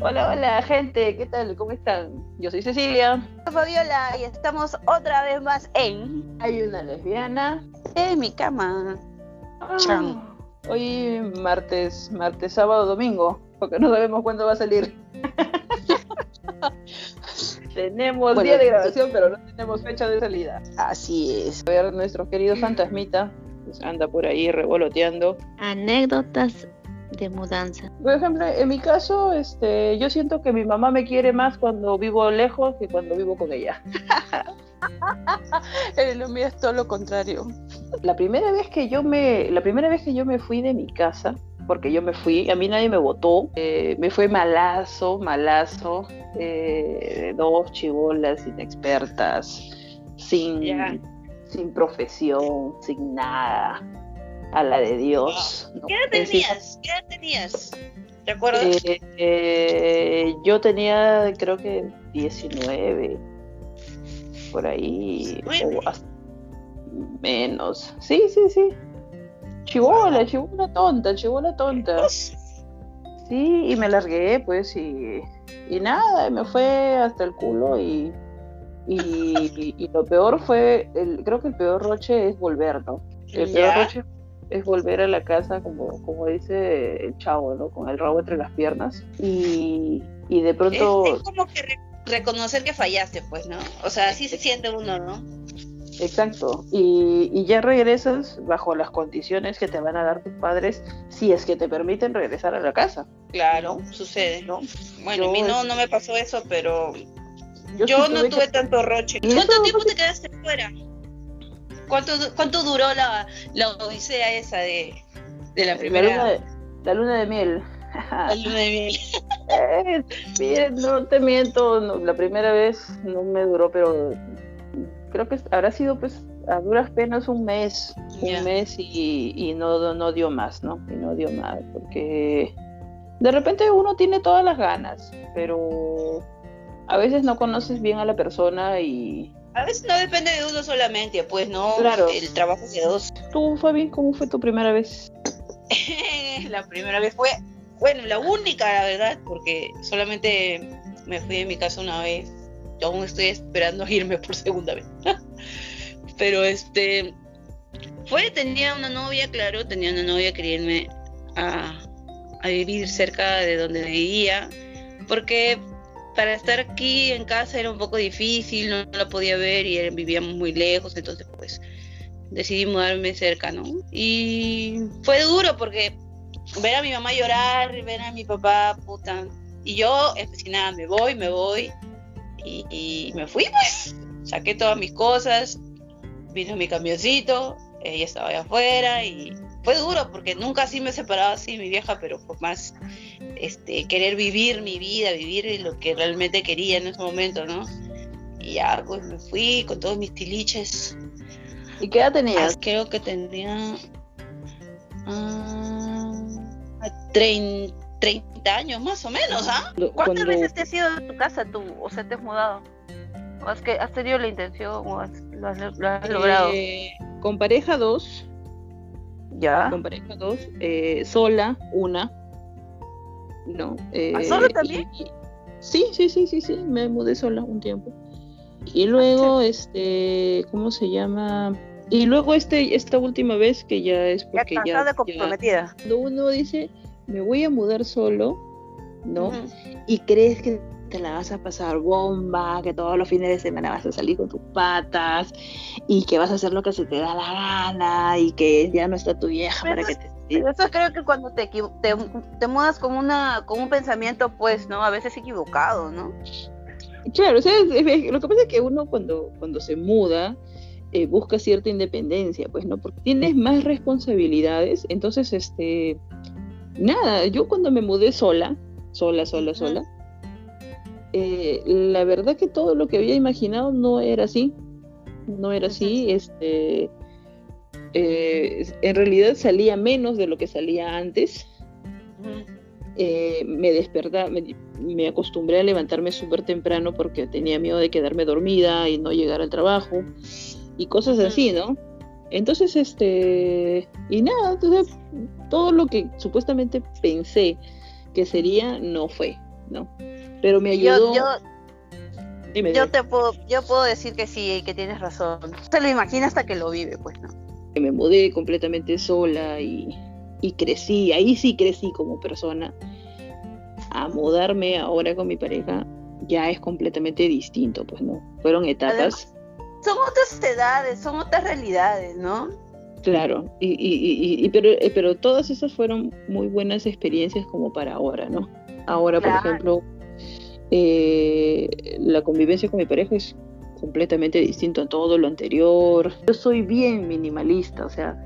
Hola, hola, gente, ¿qué tal? ¿Cómo están? Yo soy Cecilia. Fabiola y estamos otra vez más en Hay una lesbiana. En mi cama. Ah. Hoy martes, martes, sábado, domingo, porque no sabemos cuándo va a salir. tenemos Bueno, día de grabación, pero no tenemos fecha de salida. Así es. A ver, nuestro querido fantasmita pues, anda por ahí revoloteando. Anécdotas de mudanza. Por ejemplo, en mi caso, este, yo siento que mi mamá me quiere más cuando vivo lejos que cuando vivo con ella. En lo mío es todo lo contrario. La primera vez que yo me, la primera vez que yo me fui de mi casa, porque yo me fui, a mí nadie me votó, eh, me fue malazo, malazo, eh, dos chibolas inexpertas, sin, sin profesión, sin nada, a la de Dios. ¿no? ¿Qué edad tenías? ¿Qué edad tenías? ¿Te acuerdas? Eh, eh, yo tenía creo que 19 por ahí Nueve. o hasta menos sí sí sí chivola chivola tonta chivola tonta sí y me largué pues y, y nada me fue hasta el culo y y, y lo peor fue el, creo que el peor roche es volver no el peor roche es volver a la casa como, como dice el chavo, ¿no? Con el rabo entre las piernas. Y, y de pronto, es como que re- reconocer que fallaste, pues, ¿no? O sea, así se siente uno, ¿no? exacto. Y, y ya regresas bajo las condiciones que te van a dar tus padres, si es que te permiten regresar a la casa. Claro, sucede, ¿no? Bueno, a mí no, no me pasó eso, pero Yo, yo sí no tuve que- tanto roche. ¿Cuánto tiempo te quedaste fuera? ¿Cuánto, cuánto duró la, la odisea esa de, de la la, luna primera de, la luna de miel. la luna de miel? Eh, bien, no te miento, no, la primera vez no me duró, pero creo que habrá sido pues a duras penas un mes, un mes y, y no, no dio más, ¿no? Y no dio más, porque de repente uno tiene todas las ganas, pero a veces no conoces bien a la persona y A veces no depende de uno solamente, pues, ¿no? Claro. El trabajo es de dos. tú, Fabi, ¿cómo fue tu primera vez? la primera vez fue, bueno, la única, la verdad, porque solamente me fui de mi casa una vez. Yo aún estoy esperando irme por segunda vez. Pero este, fue, tenía una novia, claro, tenía una novia, quería irme a, a vivir cerca de donde vivía, porque para estar aquí en casa era un poco difícil, no, la podía ver y vivíamos muy lejos, entonces pues decidí mudarme cerca, ¿no? Y fue duro porque ver a mi mamá llorar, ver a mi papá, puta. Y yo, nada, me voy, me voy. Y, y me fui, pues. Saqué todas mis cosas, vino mi camioncito, ella estaba allá afuera y fue duro porque nunca así me separaba así de mi vieja, pero por más este, querer vivir mi vida, vivir lo que realmente quería en ese momento, ¿no? Y ya, pues me fui con todos mis tiliches ¿Y qué edad tenías? Ah, creo que tendría ah, trein- 30 años más o menos, ¿ah? ¿Cuántas Cuando- veces te has ido de tu casa tú? O sea, te has mudado. ¿O has, que, has tenido la intención o has, lo has, lo has logrado? Eh, con pareja dos, ya. con pareja dos, eh, sola una, ¿no? Eh, ¿Ah, sola también? y- sí, sí, sí, sí, sí, me mudé sola un tiempo. Y luego, este, ¿cómo se llama? Y luego este, esta última vez que ya es Ya porque ya, ya- comprometida. cuando uno dice, me voy a mudar solo, ¿no? Y crees que te la vas a pasar bomba, que todos los fines de semana vas a salir con tus patas y que vas a hacer lo que se te da la gana y que ya no está tu vieja Pero para que te... Pero eso creo que cuando te, te, te mudas con una con un pensamiento, pues, ¿no? A veces equivocado, ¿no? Claro, o sea, lo que pasa es que uno cuando, cuando se muda eh, busca cierta independencia, pues, ¿no? Porque tienes más responsabilidades, entonces, este, nada, yo cuando me mudé sola, sola, sola, sola, eh, la verdad que todo lo que había imaginado no era así, no era así, este, eh, en realidad salía menos de lo que salía antes, eh, me despertaba, me, me acostumbré a levantarme súper temprano porque tenía miedo de quedarme dormida y no llegar al trabajo y cosas así, ¿no? Entonces, este, y nada, entonces, todo lo que supuestamente pensé que sería, no fue, ¿no? Pero me ayudó. yo, yo te puedo, yo puedo decir que sí, que tienes razón. Se lo imagina hasta que lo vive, pues, ¿no? que me mudé completamente sola y, y crecí, ahí sí crecí como persona. A mudarme ahora con mi pareja ya es completamente distinto, pues no. Fueron etapas, Son otras edades, son otras realidades, ¿no? claro, y, y, y- y- pero, eh, pero todas esas fueron muy buenas experiencias como para ahora, ¿no? Ahora, Claro. por ejemplo, eh, la convivencia con mi pareja es completamente distinto a todo lo anterior. Yo soy bien minimalista, o sea,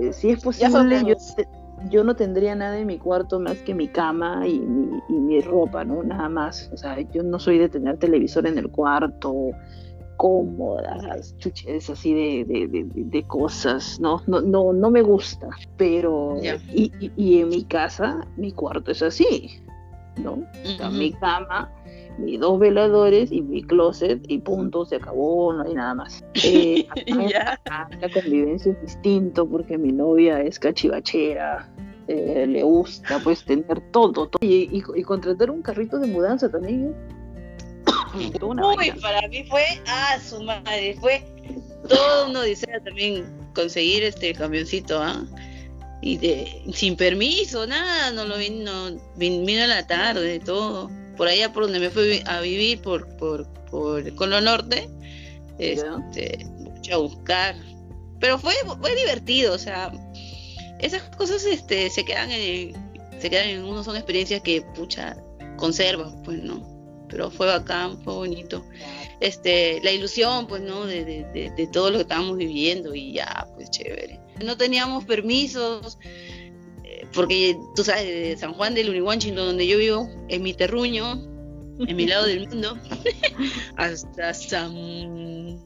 eh, si es posible, yo, te- yo no tendría nada en mi cuarto más que mi cama y mi, y mi ropa, ¿no? Nada más. O sea, yo no soy de tener televisor en el cuarto, cómodas, chuches así de, de, de- de cosas, ¿no? No, no, no me gusta. Pero, y- y en mi casa, mi cuarto es así, ¿no? O sea, Ujú. mi cama, mis dos veladores y mi closet y punto, se acabó, no hay nada más. Eh, la convivencia es distinto porque mi novia es cachivachera, eh, le gusta pues tener todo, todo. Y, y- y contratar un carrito de mudanza también. ¿eh? Uy, vaina. para mí fue, ah, su madre, fue todo una odisea también conseguir este camioncito, ¿ah? Y de, sin permiso, nada, no lo vino, vin- vino a la tarde, todo. Por allá por donde me fui a vivir, por, por, por Colo Norte, este, a buscar. Pero fue, fue divertido, o sea, esas cosas este, se quedan en, se quedan en uno, son experiencias que, pucha, conservas, pues, ¿no? Pero fue bacán, fue bonito. Este, la ilusión, pues, ¿no? De, de, de, de todo lo que estábamos viviendo y ya, pues, chévere. No teníamos permisos, eh, porque tú sabes, San Juan del Urihuanchito, donde yo vivo, en mi terruño, en mi lado del mundo, hasta San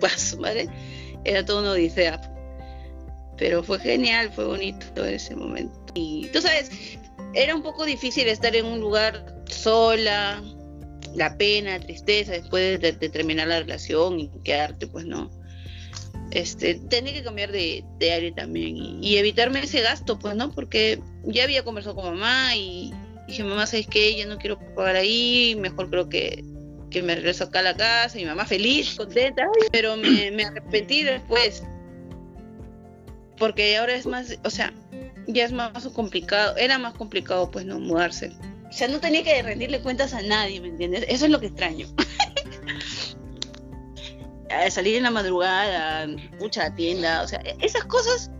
Paso, ¿vale? Era todo una odisea. Pero fue genial, fue bonito ese momento. Y tú sabes, era un poco difícil estar en un lugar sola, la pena, tristeza después de, de terminar la relación y quedarte, pues no. Este, tenía que cambiar de, de aire también y, evitarme ese gasto, pues no, porque ya había conversado con mamá y dije, mamá, ¿sabes qué? Ya no quiero pagar ahí, mejor creo que, que me regreso acá a la casa. Y mamá feliz, contenta, pero me, me arrepentí después. Porque ahora es más, o sea, ya es más complicado, era más complicado pues no mudarse. O sea, no tenía que rendirle cuentas a nadie, ¿me entiendes? Eso es lo que extraño. A salir en la madrugada, mucha tienda, o sea, esas cosas,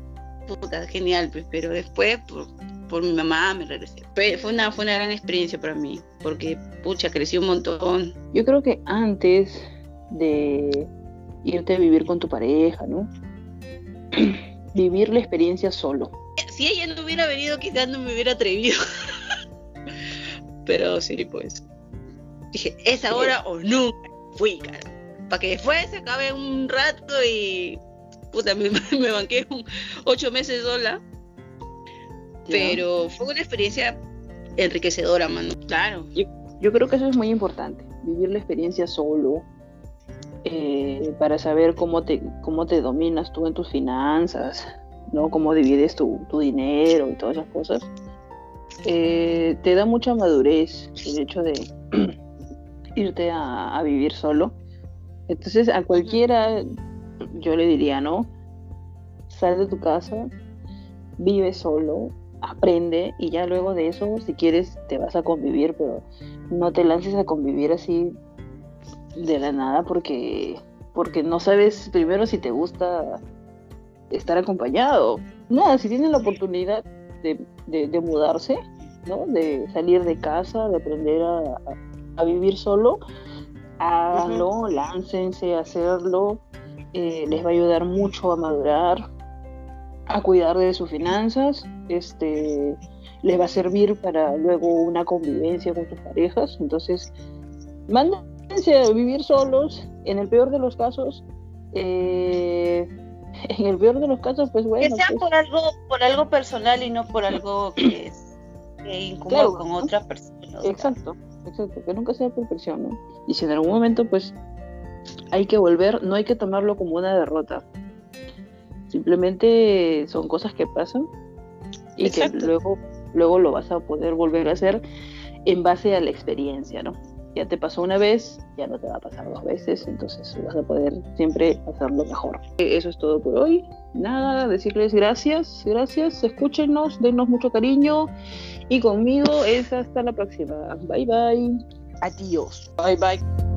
puta, genial, pues, pero después por, por mi mamá me regresé. Fue, fue una, fue una gran experiencia para mí, porque, pucha, crecí un montón. Yo creo que antes de irte a vivir con tu pareja, ¿no? Vivir la experiencia solo. Si ella no hubiera venido, quizás no me hubiera atrevido. Pero sí, pues. Dije, es ahora o nunca. Fui, cara. Para que después se acabe un rato y. Puta, me, me banqué un ocho meses sola. Pero fue una experiencia enriquecedora, mano. Claro. Yo creo que eso es muy importante, vivir la experiencia solo, eh, para saber cómo te, cómo te dominas tú en tus finanzas, ¿no? Cómo divides tu, tu dinero y todas esas cosas. Eh, te da mucha madurez el hecho de irte a, a vivir solo. Entonces a cualquiera yo le diría, ¿no? Sal de tu casa, vive solo, aprende y ya luego de eso, si quieres, te vas a convivir, pero no te lances a convivir así de la nada porque, porque no sabes primero si te gusta estar acompañado. Nada, si tienen la oportunidad de, de- de mudarse, ¿no? De salir de casa, de aprender a- a vivir solo, háganlo, láncense a hacerlo. eh, les va a ayudar mucho a madurar, a cuidar de sus finanzas, este, les va a servir para luego una convivencia con sus parejas. Entonces, mándense a vivir solos, en el peor de los casos. eh, en el peor de los casos, pues bueno. que sea pues, por algo, por algo personal y no por algo que es que Claro, con otra persona. Exacto, exacto, que nunca sea por presión, ¿no? Y si en algún momento, pues, hay que volver, no hay que tomarlo como una derrota. Simplemente son cosas que pasan y Exacto. que luego, luego lo vas a poder volver a hacer en base a la experiencia, ¿no? Ya te pasó una vez, ya no te va a pasar dos veces, entonces vas a poder siempre hacerlo mejor. Eso es todo por hoy. Nada, decirles gracias, gracias, escúchenos, denos mucho cariño y conmigo es hasta la próxima. Bye bye. Adiós. Bye bye.